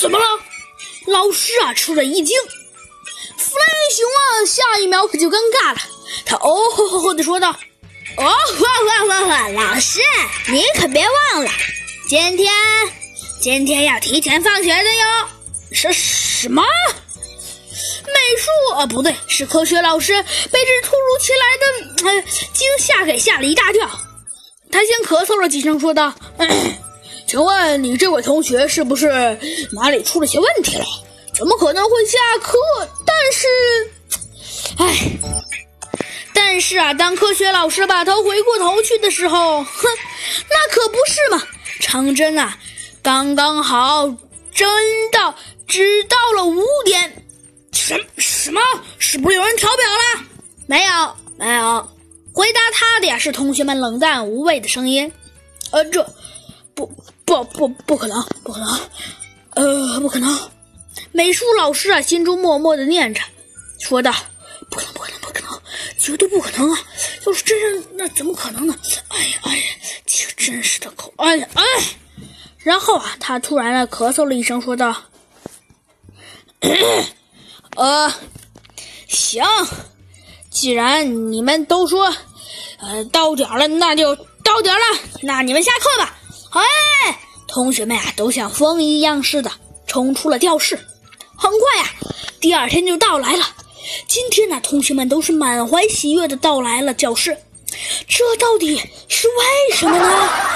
怎么了？老师啊，吃了一惊。弗雷熊啊，下一秒可就尴尬了。他哦吼吼吼的说道：“哦，哇哇哇哇！老师，你可别忘了，今天今天要提前放学的哟。”什什么？美术啊，不对，是科学老师被这突如其来的呃惊吓给吓了一大跳。他先咳嗽了几声，说道：“ 请问你这位同学是不是哪里出了些问题了？怎么可能会下课？但是，唉，但是啊，当科学老师把头回过头去的时候，哼，那可不是嘛！长针啊，刚刚好针到，只到了五点。什什么？是不是有人调表了？没有，没有。回答他的呀是同学们冷淡无味的声音。呃，这不不可能，不可能，呃，不可能。美术老师啊，心中默默的念着，说道：“不可能，不可能，不可能，绝对不可能啊！要是真是，那怎么可能呢？哎呀，哎呀，这真是的口，哎呀，哎！然后啊，他突然的咳嗽了一声，说道：‘ 呃，行，既然你们都说，呃，到点了，那就到点了，那你们下课吧。’哎，同学们啊，都像风一样似的冲出了教室。”很快啊，第二天就到来了。今天呢，同学们都是满怀喜悦的到来了教室。这到底是为什么呢？